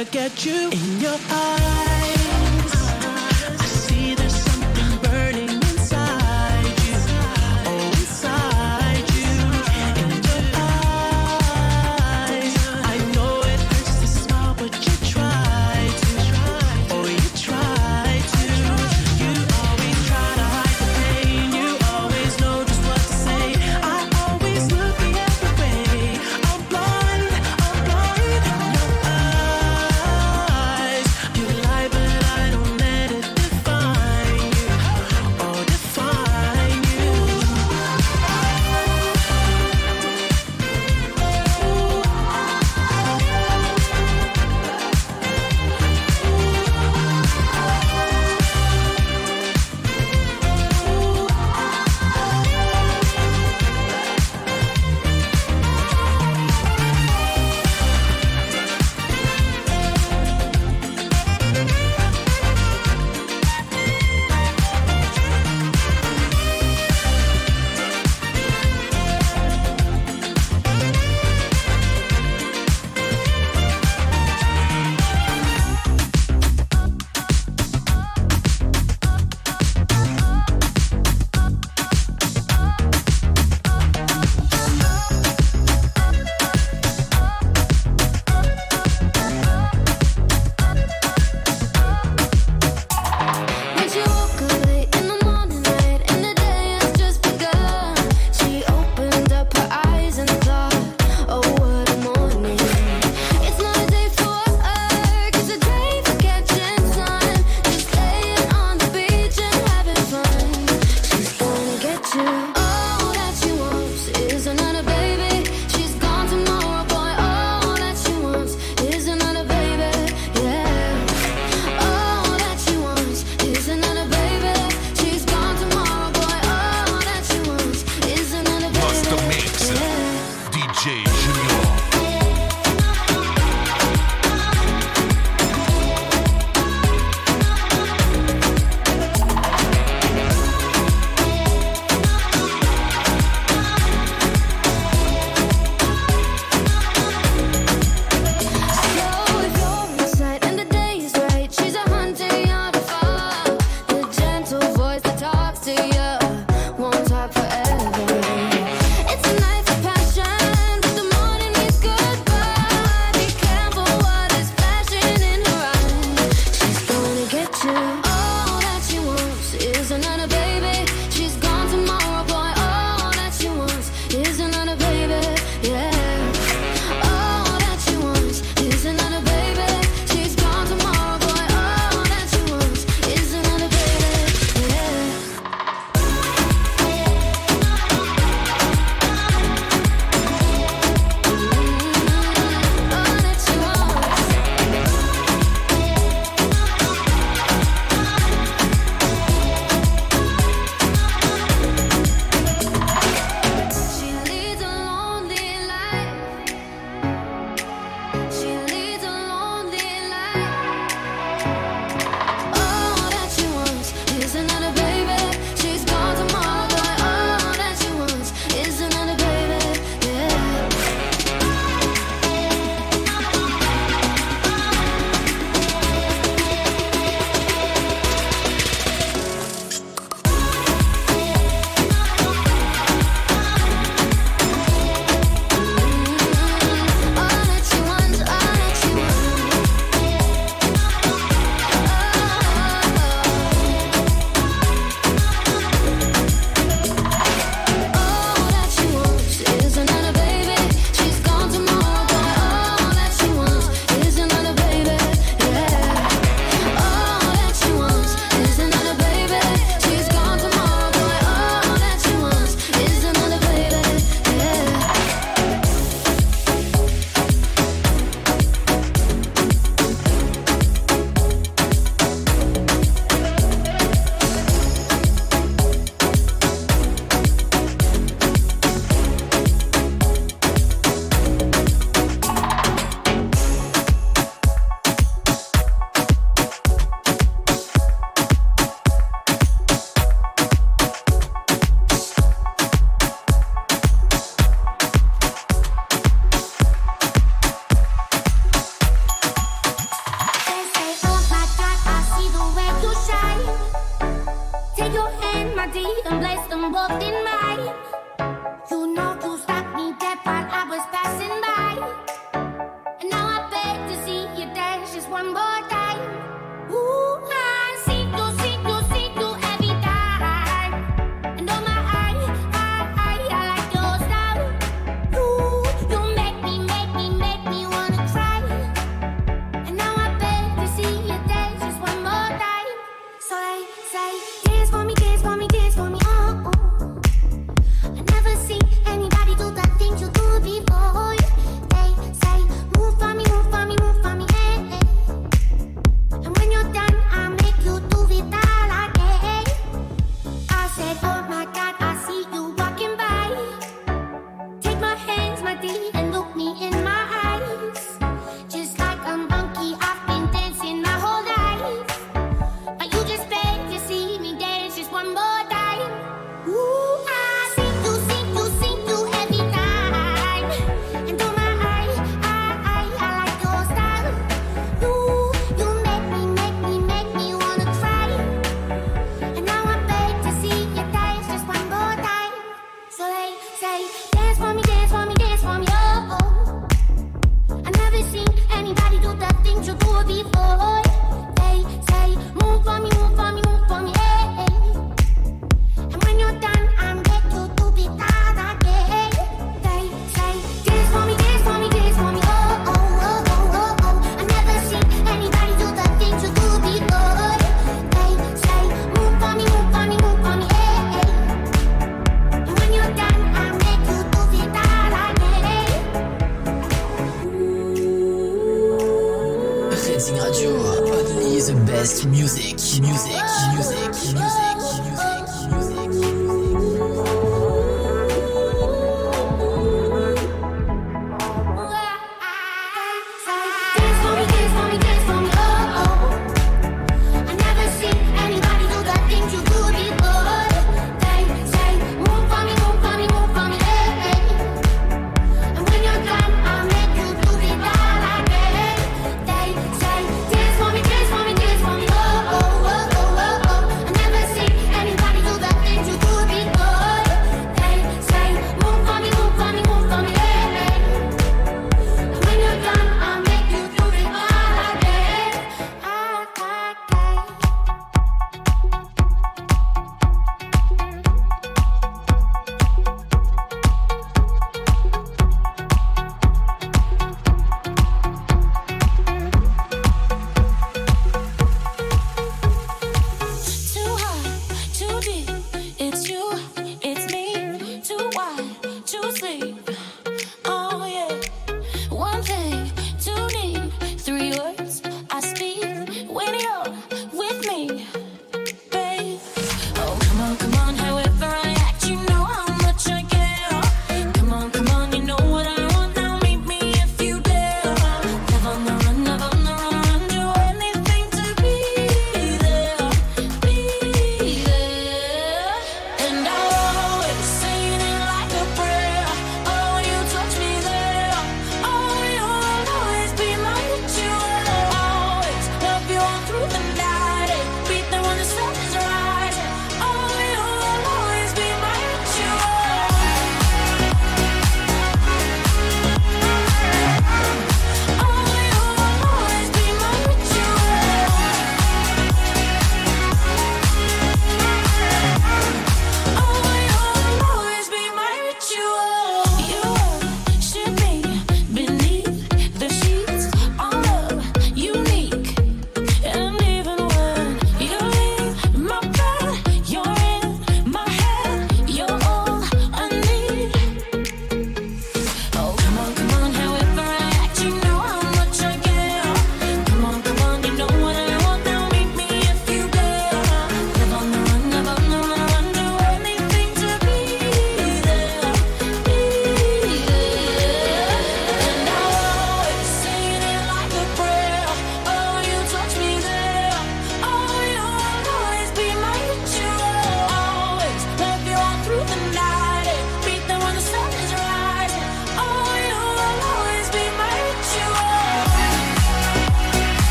at you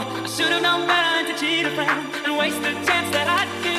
I should have known better to cheat a friend and waste the chance that I'd do.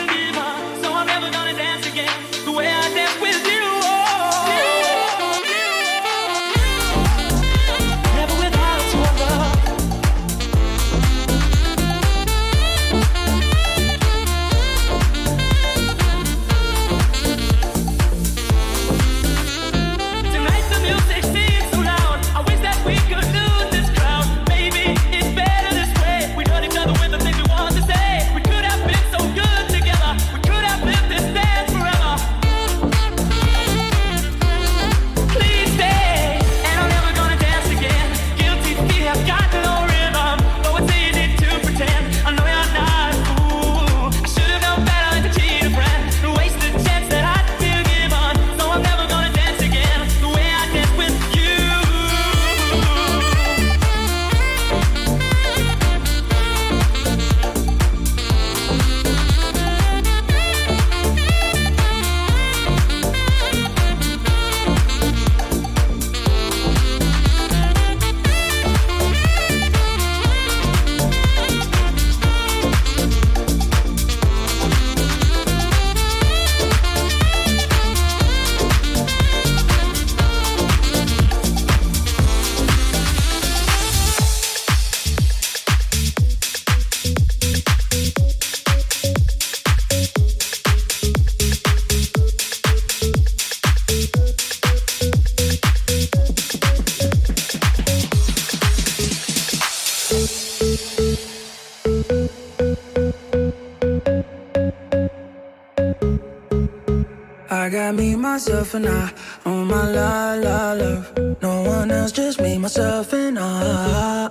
Myself, and I on my la la love. No one else, just me, myself, and I.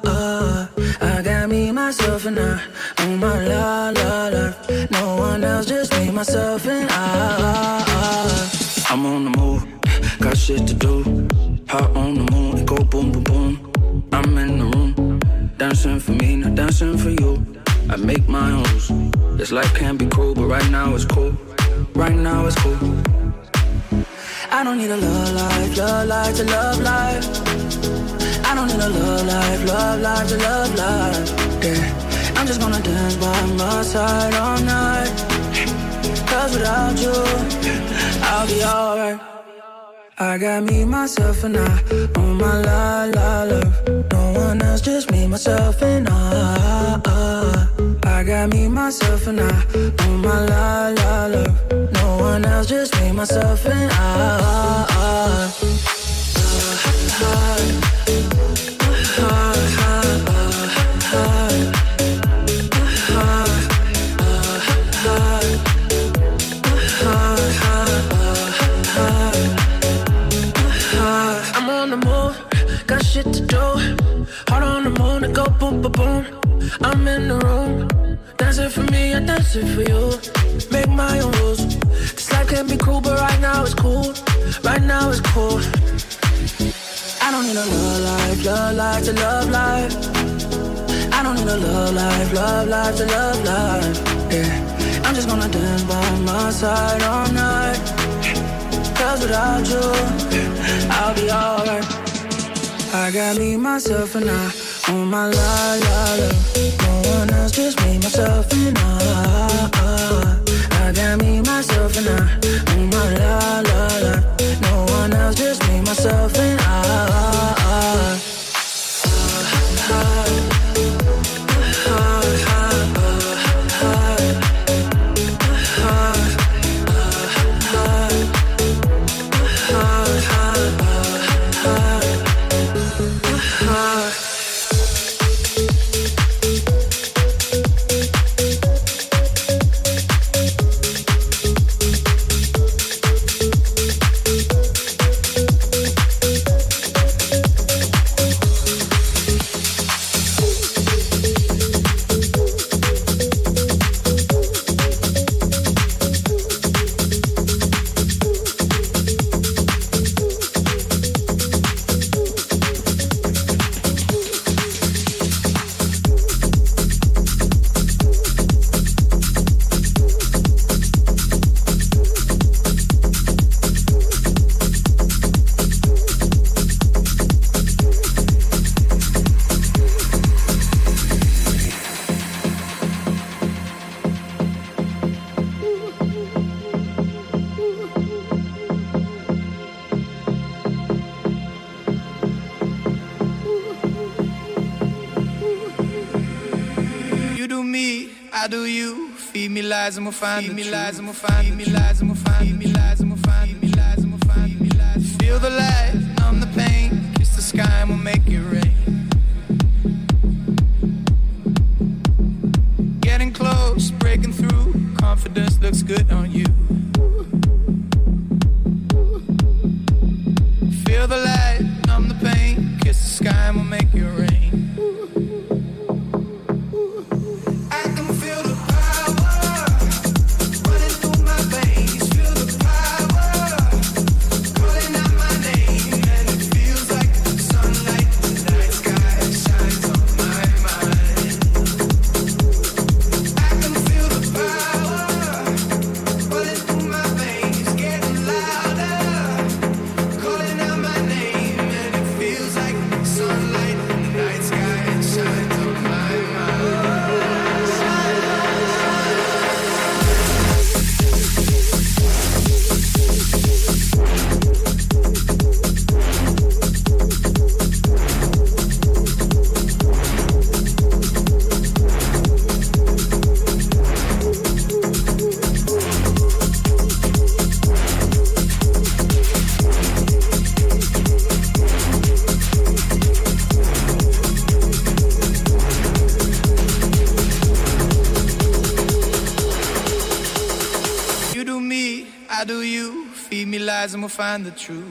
I got me, myself, and I on my la la love. No one else, just me, myself, and I. I'm on the move, got shit to do. Hot on the moon, it go boom, boom, boom. I'm in the room, dancing for me, not dancing for you. I make my own. This life can be cruel, but right now it's cool. Right now it's cool. I don't need a love life, love life to love life. I don't need a love life, love life to love life. Yeah, I'm just gonna dance by my side all night. Cause without you, I'll be alright. I got me, myself, and I on my la la love. No one else, just me, myself, and I. I got me, myself, and I on my la la love. No one else, just me, myself, and I. I'm on the move, got shit to do. Heart on the moon, it go boom, boom, boom. I'm in the room, dancing for me, I dance it for you. Make my own rules. This life can be cruel, but right now it's cool. Right now it's cool. I don't need a love life, love life to love life. I don't need a love life, love life to love life. Yeah, I'm just gonna dance by my side all night. Cause without you, I'll be alright. I got me, myself, and I on my la la la. No one else, just me, find Feed find the truth.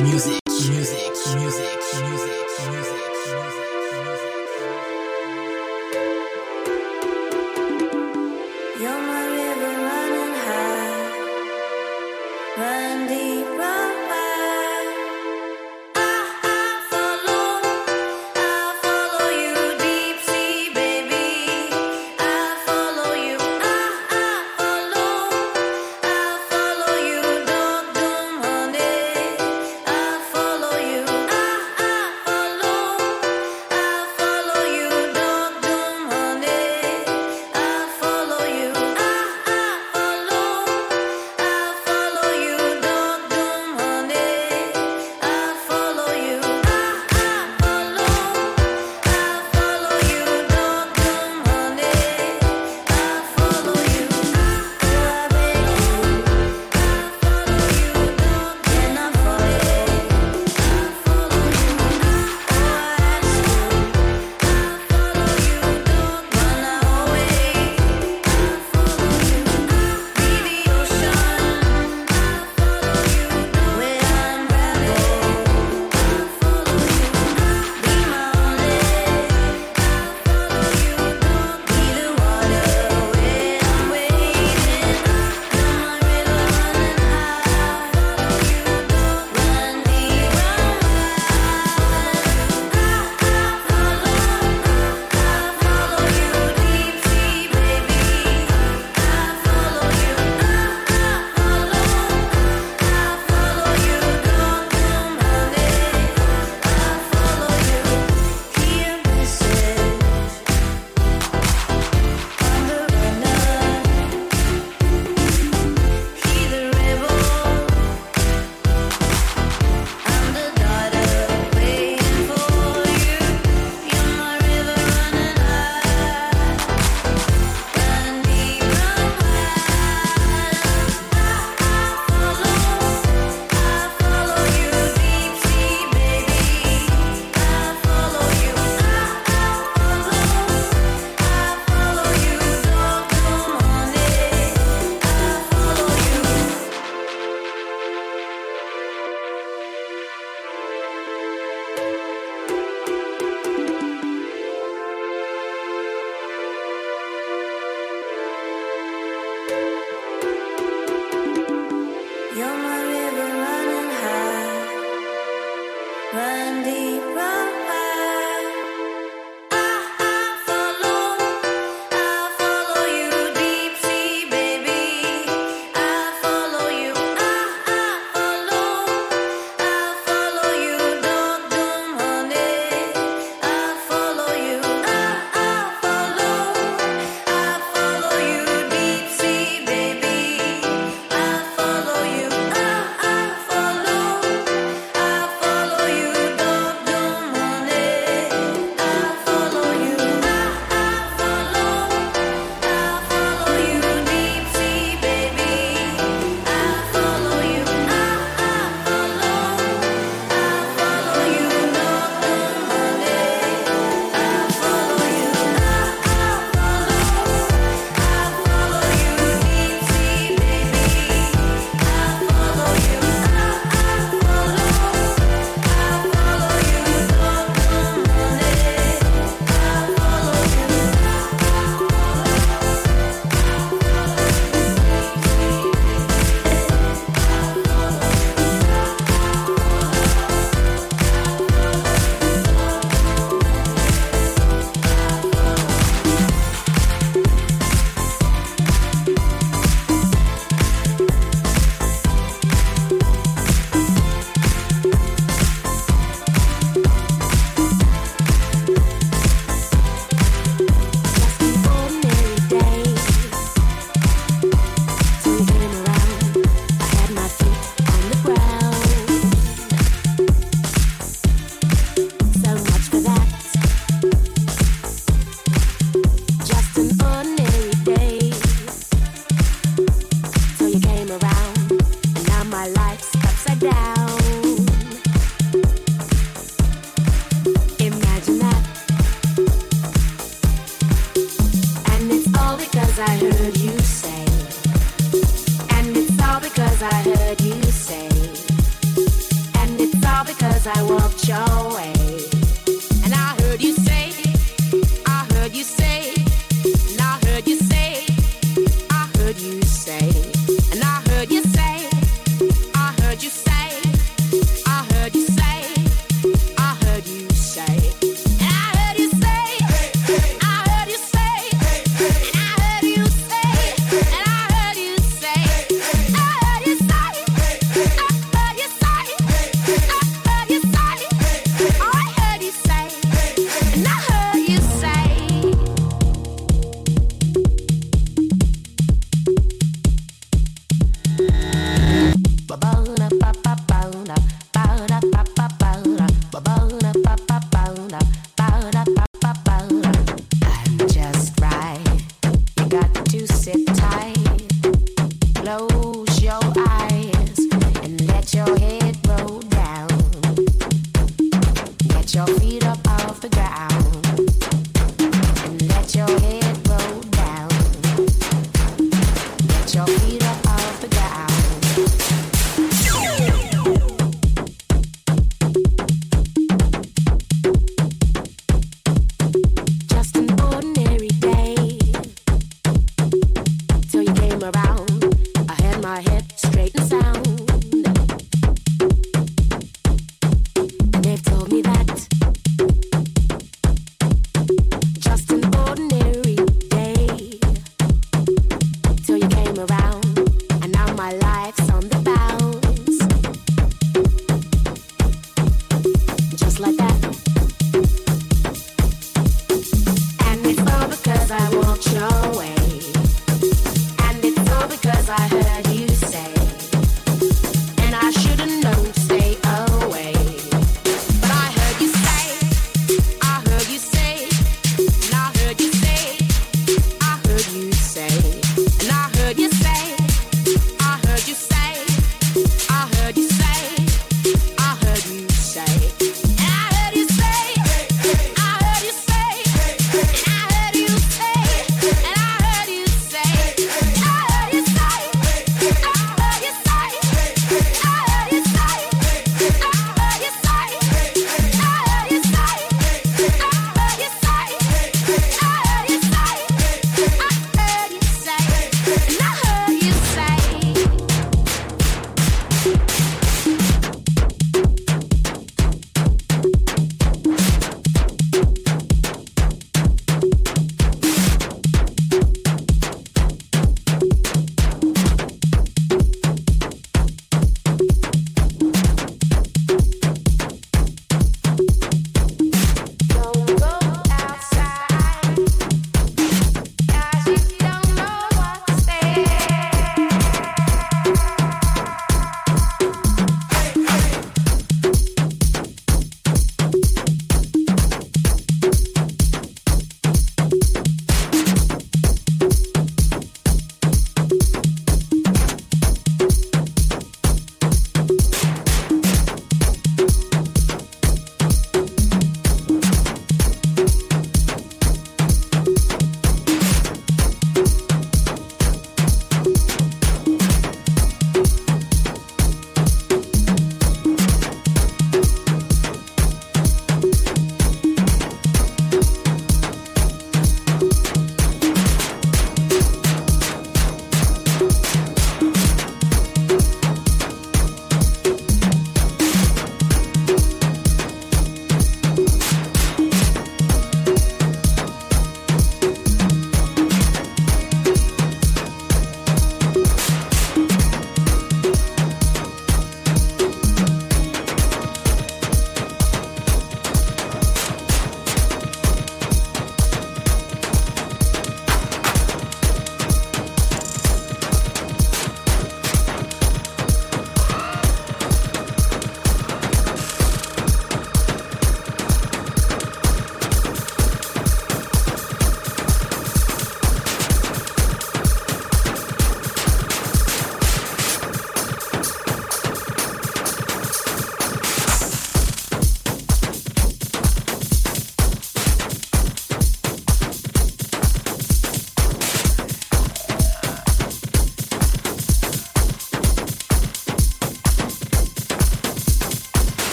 Music,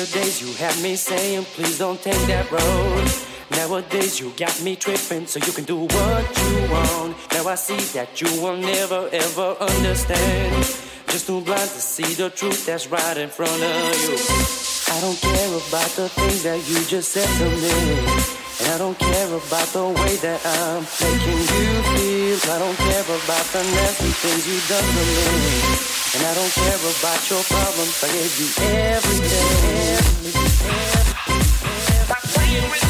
Yesterdays you had me saying, please don't take that road. Nowadays you got me tripping, so you can do what you want. Now I see that you will never ever understand. Just too blind to see the truth that's right in front of you. I don't care about the things that you just said to me. And I don't care about the way that I'm making you feel. I don't care about the nasty things you done to me. And I don't care about your problems. I gave you everything. everything, everything, everything.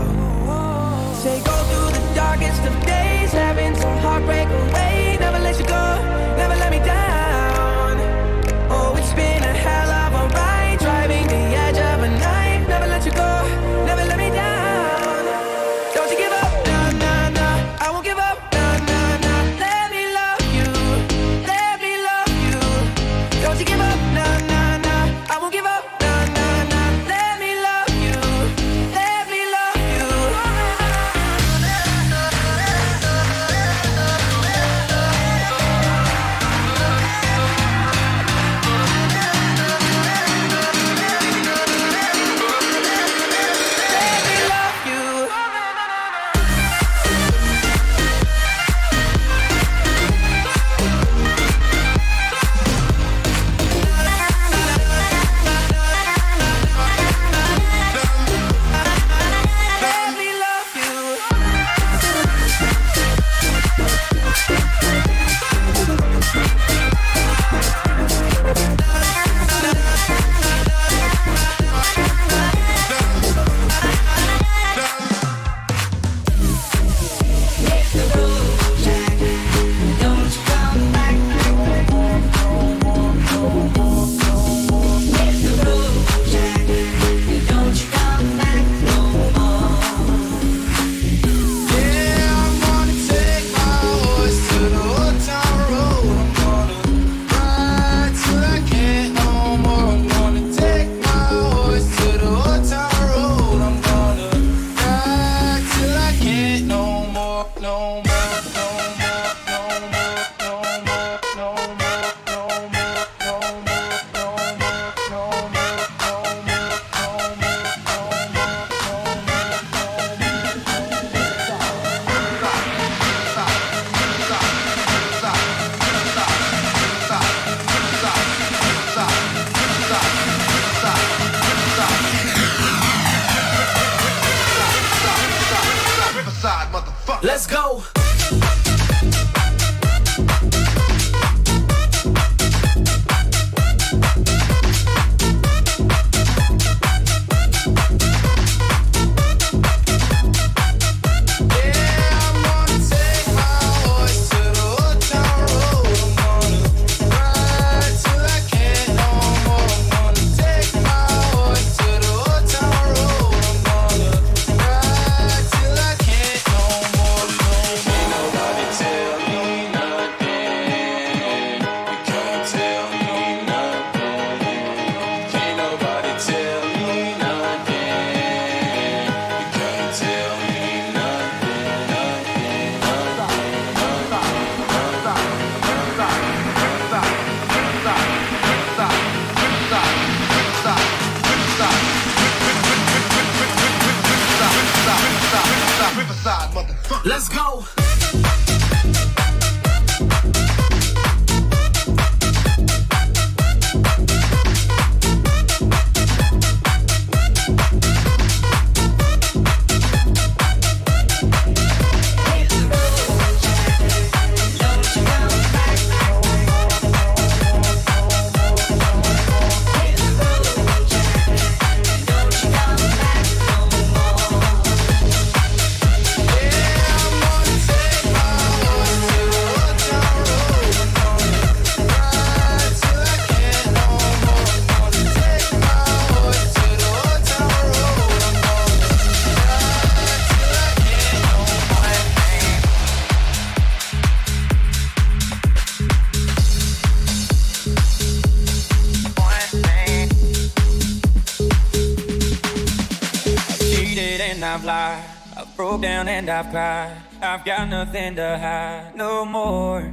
I've lied. I've broke down and I've cried. I've got nothing to hide no more.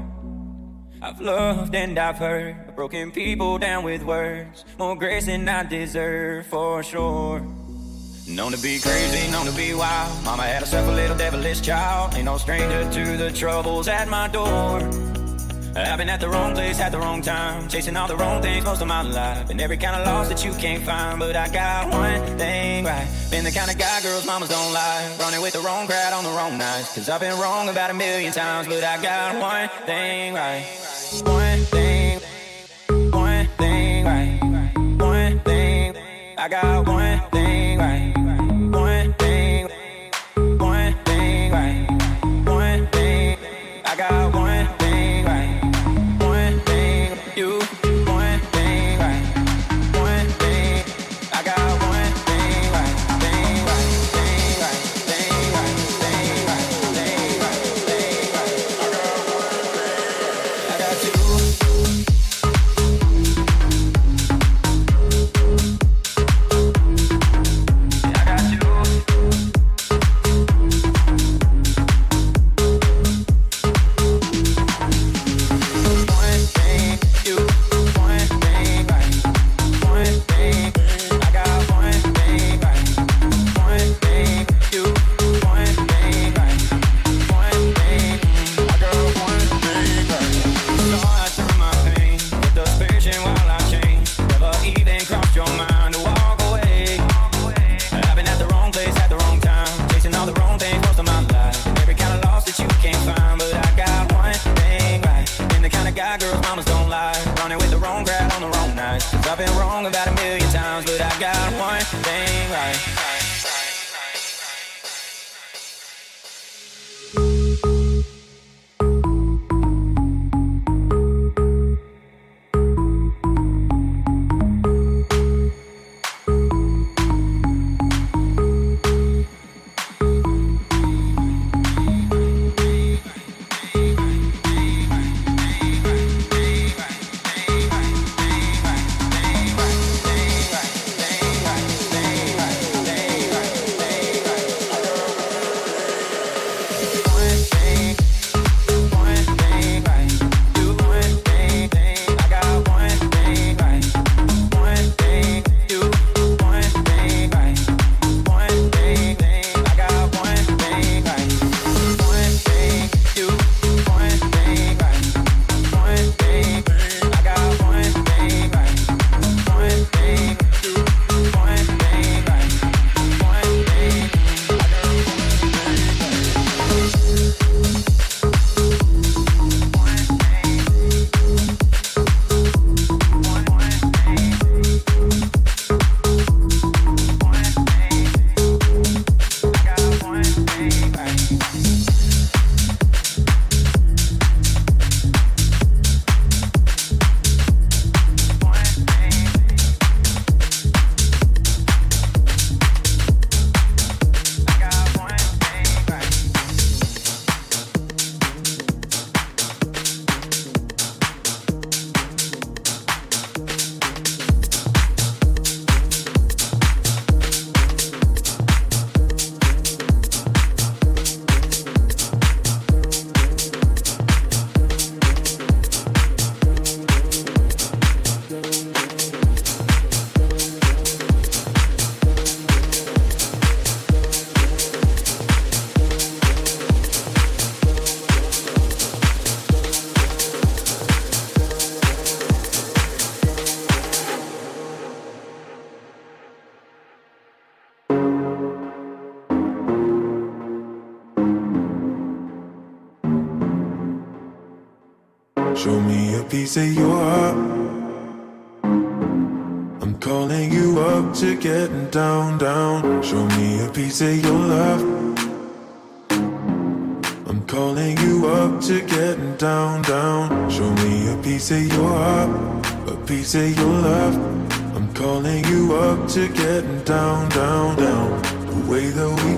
I've loved and I've hurt. Broken people down with words. More grace than I deserve for sure. Known to be crazy, known to be wild. Mama had herself a little devilish child. Ain't no stranger to the troubles at my door. I've been at the wrong place at the wrong time, chasing all the wrong things most of my life, and every kind of loss that you can't find. But I got one thing right. Been the kind of guy girls mamas don't like, running with the wrong crowd on the wrong nights. Cause I've been wrong about a million times, but I got one thing right.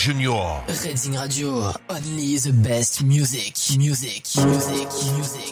Junior. Reading Radio, only the best music, music, music, music.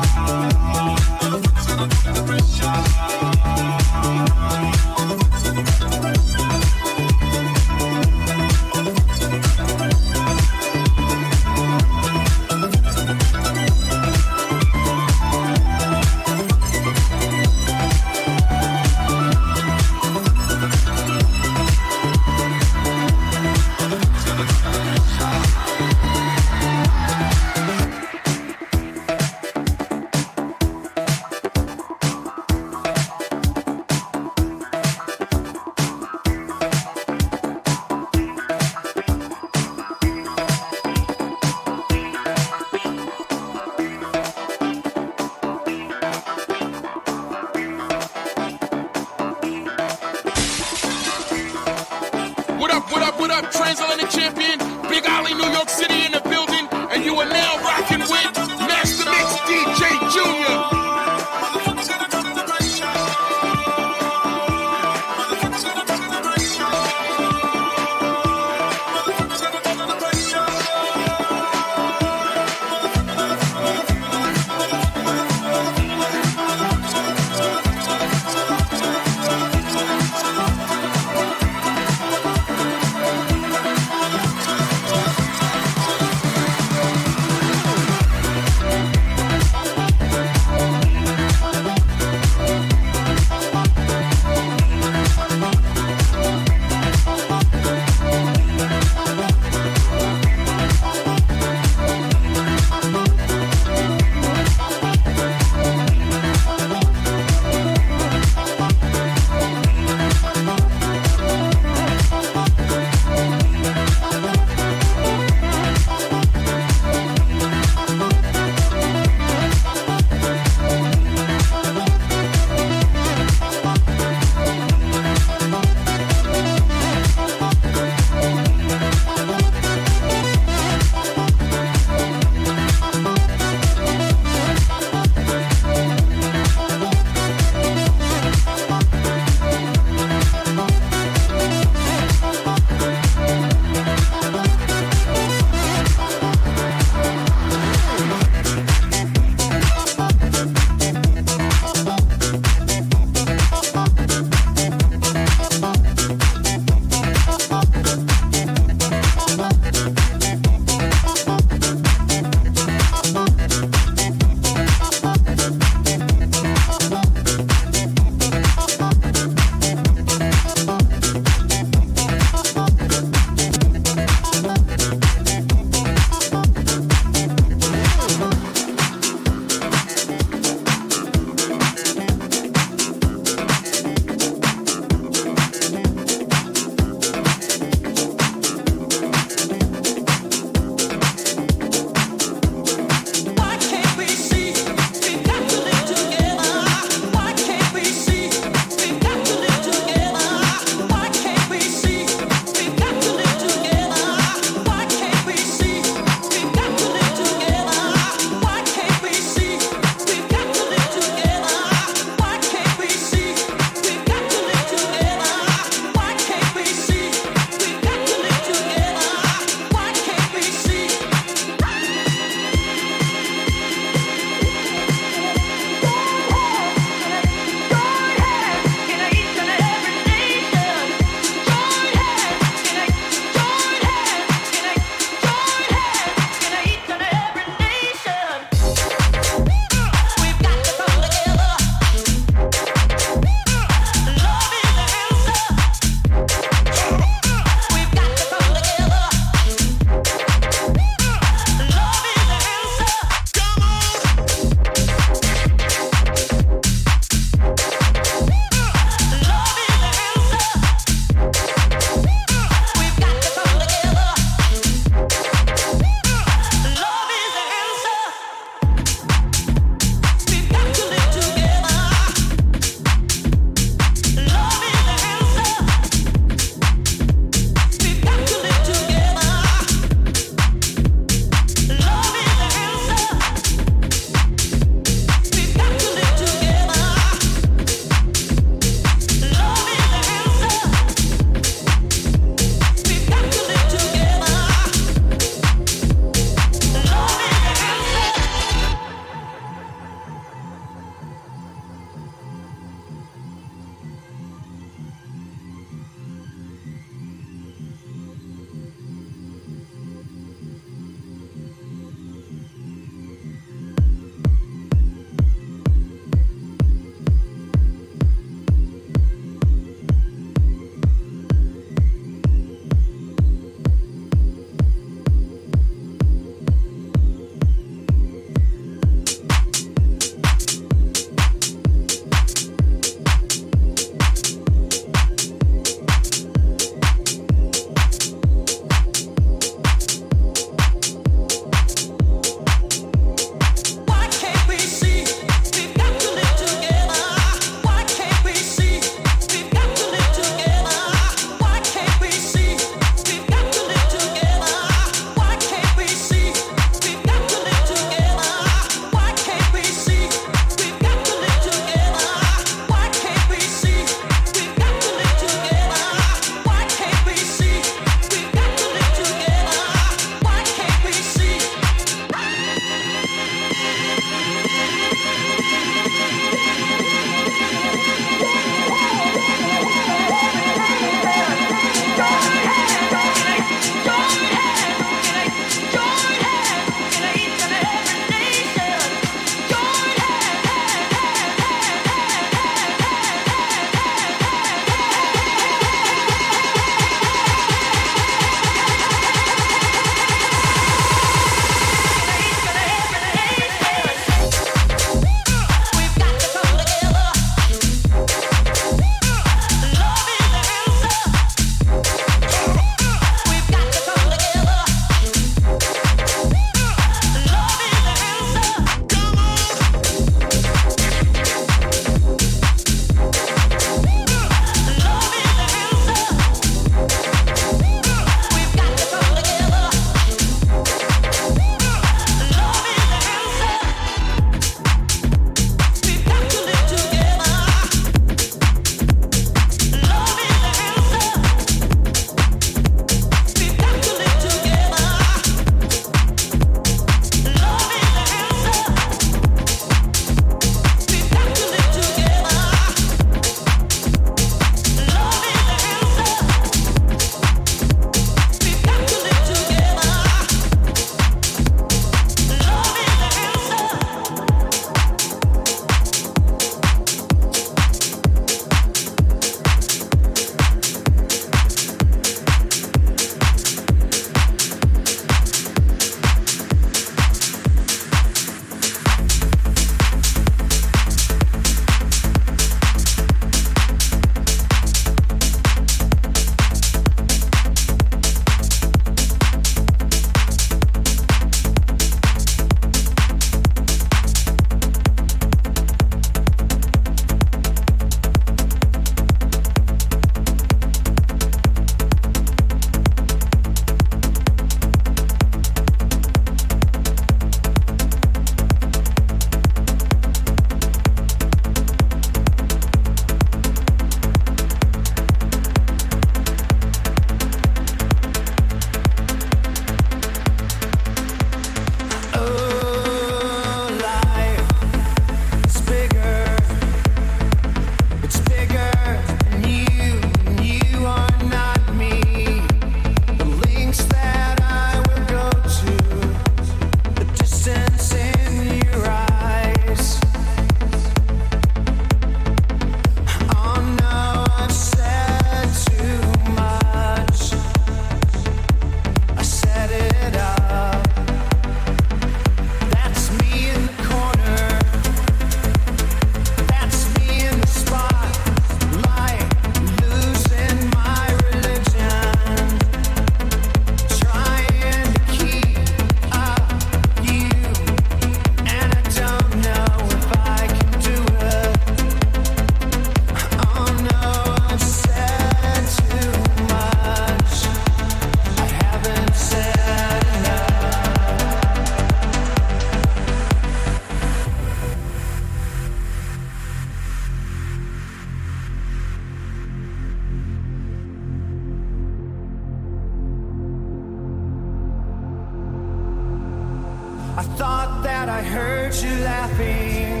I heard you laughing.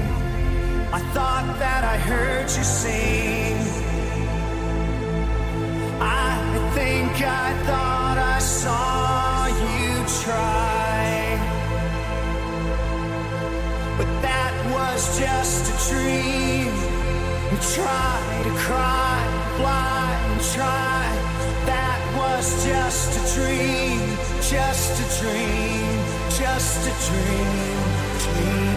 I thought that I heard you sing. I think I thought I saw you try. But that was just a dream. You Try to cry, fly, and try. That was just a dream, just a dream, just a dream between